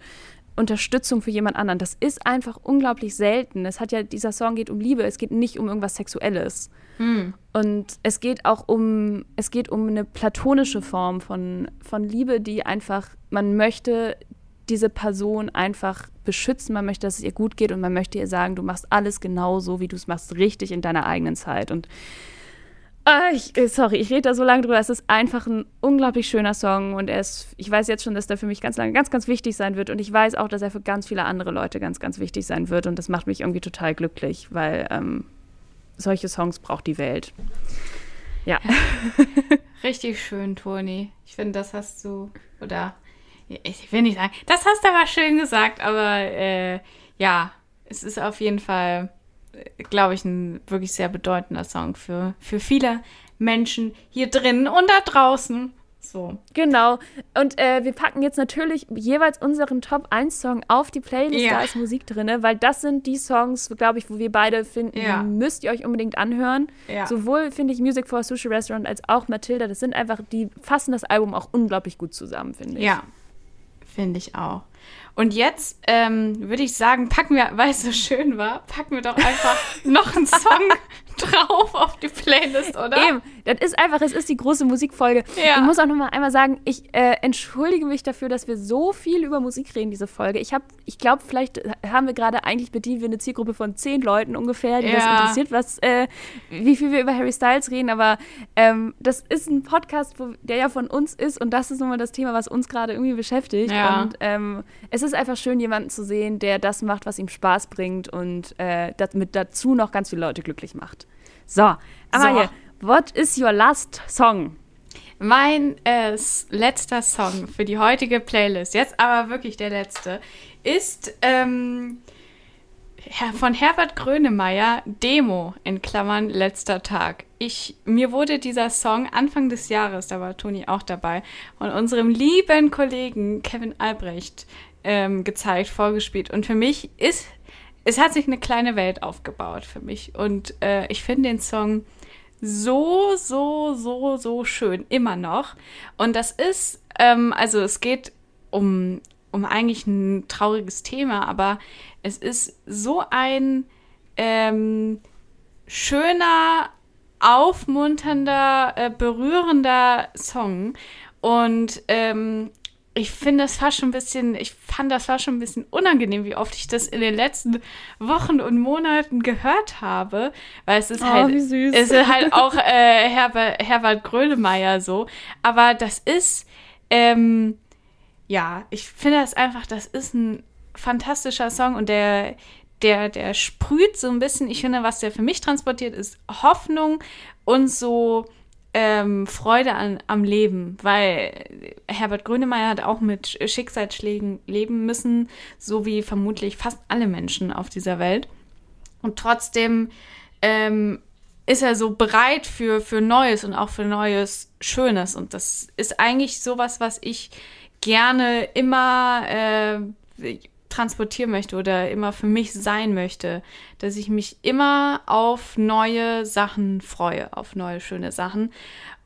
Unterstützung für jemand anderen. Das ist einfach unglaublich selten. Es hat ja, dieser Song geht um Liebe, es geht nicht um irgendwas Sexuelles. Mhm. Und es geht auch um, es geht um eine platonische Form von, von Liebe, die einfach, man möchte diese Person einfach beschützen, man möchte, dass es ihr gut geht und man möchte ihr sagen, du machst alles genau so, wie du es machst, richtig in deiner eigenen Zeit. Und äh, ich, äh, sorry, ich rede da so lange drüber. Es ist einfach ein unglaublich schöner Song und er ist, ich weiß jetzt schon, dass der für mich ganz lange ganz, ganz wichtig sein wird und ich weiß auch, dass er für ganz viele andere Leute ganz, ganz wichtig sein wird und das macht mich irgendwie total glücklich, weil ähm, solche Songs braucht die Welt. Ja. Richtig schön, Toni. Ich finde, das hast du, oder ich will nicht sagen, das hast du aber schön gesagt, aber äh, ja, es ist auf jeden Fall, glaube ich, ein wirklich sehr bedeutender Song für, für viele Menschen hier drin und da draußen. So. Genau. Und äh, wir packen jetzt natürlich jeweils unseren Top 1 Song auf die Playlist. Ja. Da ist Musik drin, weil das sind die Songs, glaube ich, wo wir beide finden, ja. müsst ihr euch unbedingt anhören. Ja. Sowohl finde ich Music for a Sushi Restaurant als auch Matilda. Das sind einfach, die fassen das Album auch unglaublich gut zusammen, finde ich. Ja, finde ich auch. Und jetzt ähm, würde ich sagen, packen wir, weil es so schön war, packen wir doch einfach noch einen Song drauf auf die Playlist, oder? Eben, das ist einfach, es ist die große Musikfolge. Ja. Ich muss auch noch mal einmal sagen, ich äh, entschuldige mich dafür, dass wir so viel über Musik reden, diese Folge. Ich habe, ich glaube, vielleicht haben wir gerade, eigentlich bedienen wir eine Zielgruppe von zehn Leuten ungefähr, die ja. das interessiert, was, äh, wie viel wir über Harry Styles reden, aber ähm, das ist ein Podcast, wo, der ja von uns ist und das ist nun mal das Thema, was uns gerade irgendwie beschäftigt. Ja. Und ähm, es ist einfach schön, jemanden zu sehen, der das macht, was ihm Spaß bringt und äh, mit dazu noch ganz viele Leute glücklich macht. So, Amalie, so. what is your last song? Mein äh, letzter Song für die heutige Playlist, jetzt aber wirklich der letzte, ist ähm, von Herbert Grönemeyer Demo in Klammern letzter Tag. Ich, mir wurde dieser Song Anfang des Jahres, da war Toni auch dabei, von unserem lieben Kollegen Kevin Albrecht ähm, gezeigt, vorgespielt. Und für mich ist, es hat sich eine kleine Welt aufgebaut für mich. Und äh, ich finde den Song so, so, so, so schön, immer noch. Und das ist, ähm, also es geht um, um eigentlich ein trauriges Thema, aber es ist so ein ähm, schöner, aufmunternder, äh, berührender Song. Und ähm, ich finde das fast schon ein bisschen, ich fand das fast schon ein bisschen unangenehm, wie oft ich das in den letzten Wochen und Monaten gehört habe, weil es ist oh, halt, es ist halt auch äh, Herbert, Herbert Grönemeyer so, aber das ist, ähm, ja, ich finde das einfach, das ist ein fantastischer Song und der, der, der sprüht so ein bisschen, ich finde, was der für mich transportiert, ist Hoffnung und so, ähm, Freude an, am Leben, weil Herbert Grönemeyer hat auch mit Schicksalsschlägen leben müssen, so wie vermutlich fast alle Menschen auf dieser Welt. Und trotzdem ähm, ist er so bereit für, für Neues und auch für Neues Schönes. Und das ist eigentlich sowas, was ich gerne immer äh, transportieren möchte oder immer für mich sein möchte, dass ich mich immer auf neue Sachen freue, auf neue schöne Sachen.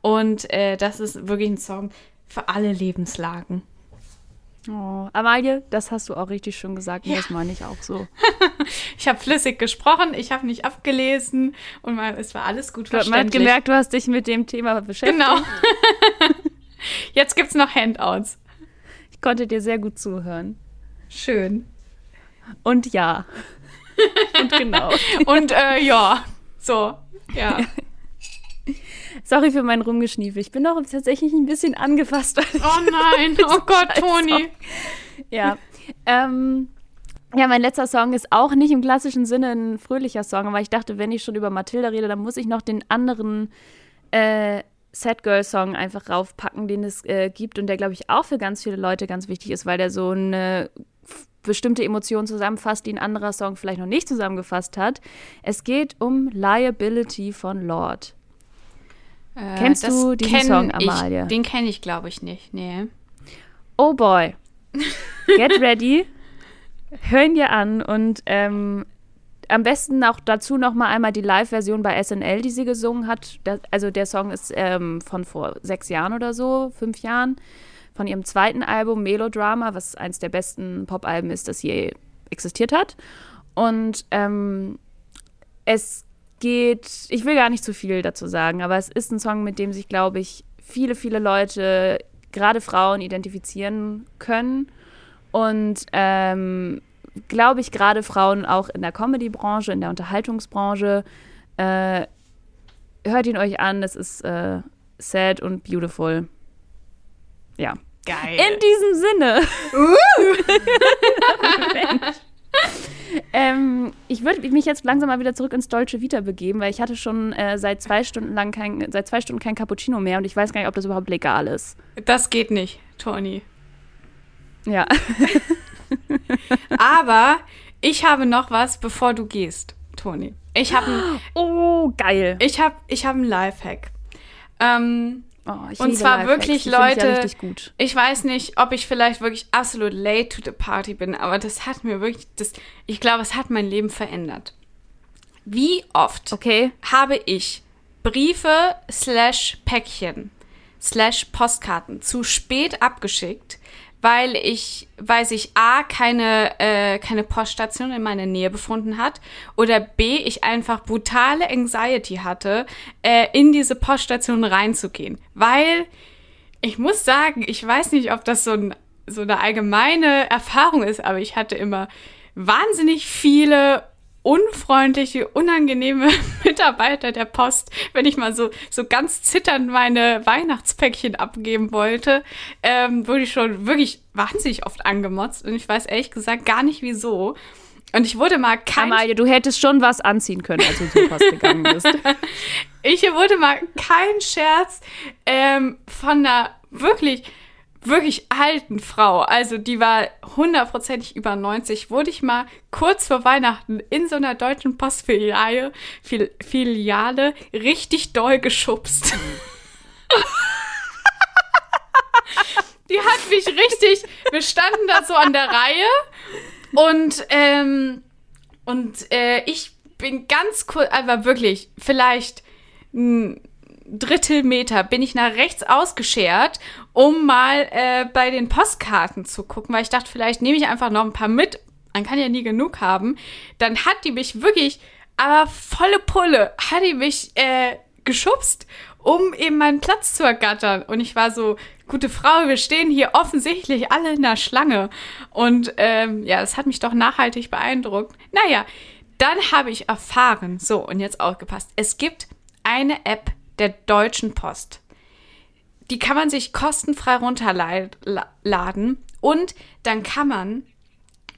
Und äh, das ist wirklich ein Song für alle Lebenslagen. Oh, Amalie, das hast du auch richtig schön gesagt ja. das meine ich auch so. ich habe flüssig gesprochen, ich habe nicht abgelesen und man, es war alles gut verständlich. Man hat gemerkt, du hast dich mit dem Thema beschäftigt. Genau. Jetzt gibt es noch Handouts. Ich konnte dir sehr gut zuhören. Schön. Und ja. Und genau. Und äh, ja. So, ja. Sorry für mein Rumgeschniefe. Ich bin doch tatsächlich ein bisschen angefasst. Oh nein, oh Gott, Toni. ja. Ähm, ja, mein letzter Song ist auch nicht im klassischen Sinne ein fröhlicher Song, aber ich dachte, wenn ich schon über Matilda rede, dann muss ich noch den anderen äh, Sad Girl Song einfach raufpacken, den es äh, gibt und der, glaube ich, auch für ganz viele Leute ganz wichtig ist, weil der so eine bestimmte Emotion zusammenfasst, die ein anderer Song vielleicht noch nicht zusammengefasst hat. Es geht um Liability von Lord. Äh, Kennst du diesen kenn Song, Amalia? Ich, den kenne ich, glaube ich, nicht. Nee. Oh boy. Get ready. Hör ihn dir an und ähm, am besten auch dazu noch mal einmal die Live-Version bei SNL, die sie gesungen hat. Das, also der Song ist ähm, von vor sechs Jahren oder so, fünf Jahren, von ihrem zweiten Album Melodrama, was eines der besten Pop-Alben ist, das je existiert hat. Und ähm, es geht, ich will gar nicht zu viel dazu sagen, aber es ist ein Song, mit dem sich, glaube ich, viele, viele Leute, gerade Frauen, identifizieren können. Und ähm, glaube ich, gerade Frauen auch in der Comedy-Branche, in der Unterhaltungsbranche, äh, hört ihn euch an. Es ist äh, sad und beautiful. Ja. Geil. In diesem Sinne. Uh. ähm, ich würde mich jetzt langsam mal wieder zurück ins deutsche Vita begeben, weil ich hatte schon äh, seit zwei Stunden lang kein, seit zwei Stunden kein Cappuccino mehr und ich weiß gar nicht, ob das überhaupt legal ist. Das geht nicht, Toni. Ja. Aber ich habe noch was, bevor du gehst, Toni. Ich habe Oh, geil. Ich habe ich hab einen Lifehack. Ähm, oh, und zwar wirklich Leute, ja ich weiß nicht, ob ich vielleicht wirklich absolut late to the party bin, aber das hat mir wirklich, das, ich glaube, es hat mein Leben verändert. Wie oft okay. habe ich Briefe slash Päckchen slash Postkarten zu spät abgeschickt, weil ich, weil sich A, keine, äh, keine Poststation in meiner Nähe befunden hat oder B, ich einfach brutale Anxiety hatte, äh, in diese Poststation reinzugehen. Weil ich muss sagen, ich weiß nicht, ob das so, ein, so eine allgemeine Erfahrung ist, aber ich hatte immer wahnsinnig viele unfreundliche, unangenehme Mitarbeiter der Post, wenn ich mal so, so ganz zitternd meine Weihnachtspäckchen abgeben wollte, ähm, wurde ich schon wirklich wahnsinnig oft angemotzt und ich weiß ehrlich gesagt gar nicht wieso. Und ich wurde mal kein. Amalie, du hättest schon was anziehen können, als du zur Post gegangen bist. ich wurde mal kein Scherz ähm, von einer wirklich wirklich alten Frau, also die war hundertprozentig über 90, wurde ich mal kurz vor Weihnachten in so einer deutschen Postfiliale Fil Filiale richtig doll geschubst. die hat mich richtig, wir standen da so an der Reihe und, ähm, und äh, ich bin ganz kurz, aber wirklich, vielleicht ein Drittelmeter bin ich nach rechts ausgeschert, um mal äh, bei den Postkarten zu gucken, weil ich dachte, vielleicht nehme ich einfach noch ein paar mit. Man kann ja nie genug haben. Dann hat die mich wirklich, aber volle Pulle, hat die mich äh, geschubst, um eben meinen Platz zu ergattern. Und ich war so, gute Frau, wir stehen hier offensichtlich alle in der Schlange. Und ähm, ja, das hat mich doch nachhaltig beeindruckt. Naja, dann habe ich erfahren, so, und jetzt aufgepasst, es gibt eine App, der Deutschen Post. Die kann man sich kostenfrei runterladen und dann kann man,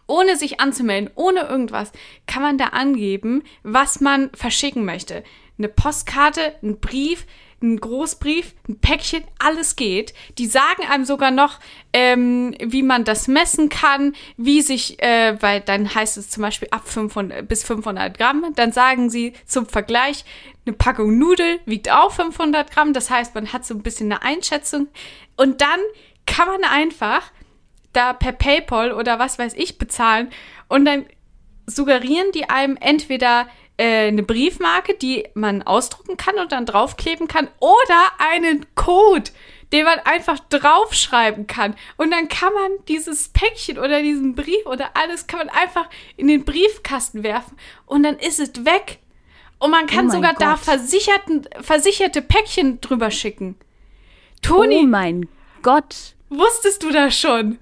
ohne sich anzumelden, ohne irgendwas, kann man da angeben, was man verschicken möchte. Eine Postkarte, ein Brief, ein Großbrief, ein Päckchen, alles geht. Die sagen einem sogar noch, ähm, wie man das messen kann, wie sich, äh, weil dann heißt es zum Beispiel ab 500 bis 500 Gramm. Dann sagen sie zum Vergleich, eine Packung Nudel wiegt auch 500 Gramm. Das heißt, man hat so ein bisschen eine Einschätzung. Und dann kann man einfach da per PayPal oder was weiß ich bezahlen und dann suggerieren die einem entweder äh, eine Briefmarke, die man ausdrucken kann und dann draufkleben kann, oder einen Code, den man einfach draufschreiben kann. Und dann kann man dieses Päckchen oder diesen Brief oder alles kann man einfach in den Briefkasten werfen und dann ist es weg. Und man kann oh sogar Gott. da versicherten, versicherte Päckchen drüber schicken. Toni. Oh mein Gott. Wusstest du das schon?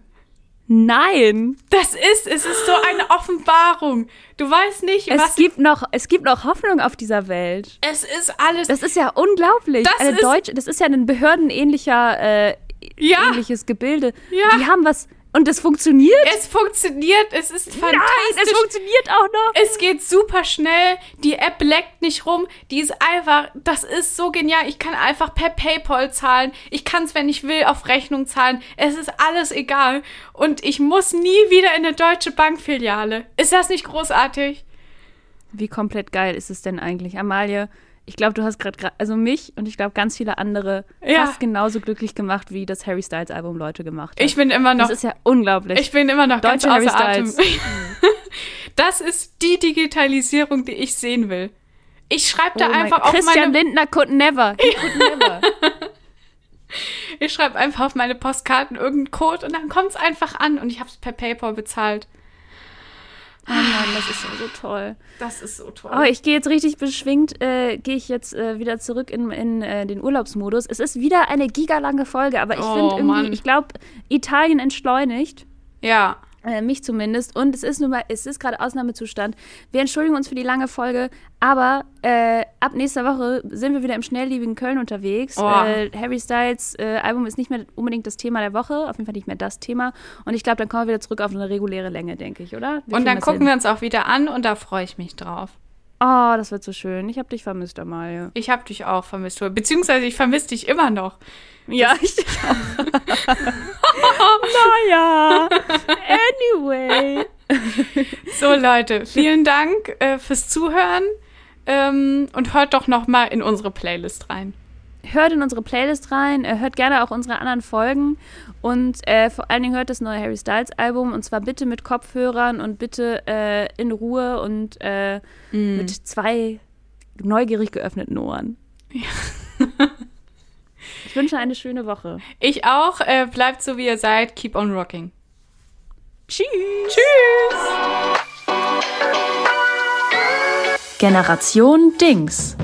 Nein. Das ist, es ist so eine Offenbarung. Du weißt nicht, es was. Gibt noch, es gibt noch Hoffnung auf dieser Welt. Es ist alles. Das ist ja unglaublich. Das, Eine ist, Deutsche, das ist ja ein behördenähnlicher, äh, ja. ähnliches Gebilde. Ja. Die haben was Und es funktioniert? Es funktioniert, es ist fantastisch. Nein, es funktioniert auch noch. Es geht super schnell, die App leckt nicht rum, die ist einfach, das ist so genial. Ich kann einfach per PayPal zahlen, ich kann es, wenn ich will, auf Rechnung zahlen. Es ist alles egal und ich muss nie wieder in eine deutsche Bankfiliale. Ist das nicht großartig? Wie komplett geil ist es denn eigentlich, Amalie? Ich glaube, du hast gerade, also mich und ich glaube ganz viele andere ja. fast genauso glücklich gemacht, wie das Harry Styles Album Leute gemacht hat. Ich bin immer noch. Das ist ja unglaublich. Ich bin immer noch Deutsche ganz außer Harry Styles. Atem. das ist die Digitalisierung, die ich sehen will. Ich schreibe da oh einfach auf Christian meine... Lindner could never. He could never. ich schreibe einfach auf meine Postkarten irgendeinen Code und dann kommt es einfach an und ich habe es per PayPal bezahlt. Oh Mann, das ist so, toll. Das ist so toll. Oh, ich gehe jetzt richtig beschwingt, äh, gehe ich jetzt äh, wieder zurück in, in äh, den Urlaubsmodus. Es ist wieder eine gigalange Folge, aber ich oh, finde irgendwie, Mann. ich glaube, Italien entschleunigt. Ja. Äh, mich zumindest. Und es ist nun mal, es ist gerade Ausnahmezustand. Wir entschuldigen uns für die lange Folge, aber äh, ab nächster Woche sind wir wieder im schnelllebigen Köln unterwegs. Oh. Äh, Harry Styles äh, Album ist nicht mehr unbedingt das Thema der Woche, auf jeden Fall nicht mehr das Thema. Und ich glaube, dann kommen wir wieder zurück auf eine reguläre Länge, denke ich, oder? Wir und dann gucken hin. wir uns auch wieder an und da freue ich mich drauf. Oh, das wird so schön. Ich habe dich vermisst, Amalie. Ich habe dich auch vermisst. Beziehungsweise ich vermisse dich immer noch. Ja, ich auch. naja, anyway. So, Leute, vielen Dank äh, fürs Zuhören ähm, und hört doch noch mal in unsere Playlist rein. Hört in unsere Playlist rein, äh, hört gerne auch unsere anderen Folgen und äh, vor allen Dingen hört das neue Harry Styles Album und zwar bitte mit Kopfhörern und bitte äh, in Ruhe und mm. mit zwei neugierig geöffneten Ohren. Ja. Ich wünsche eine schöne Woche. Ich auch. Äh, bleibt so, wie ihr seid. Keep on rocking. Tschüss. Tschüss. Generation Dings.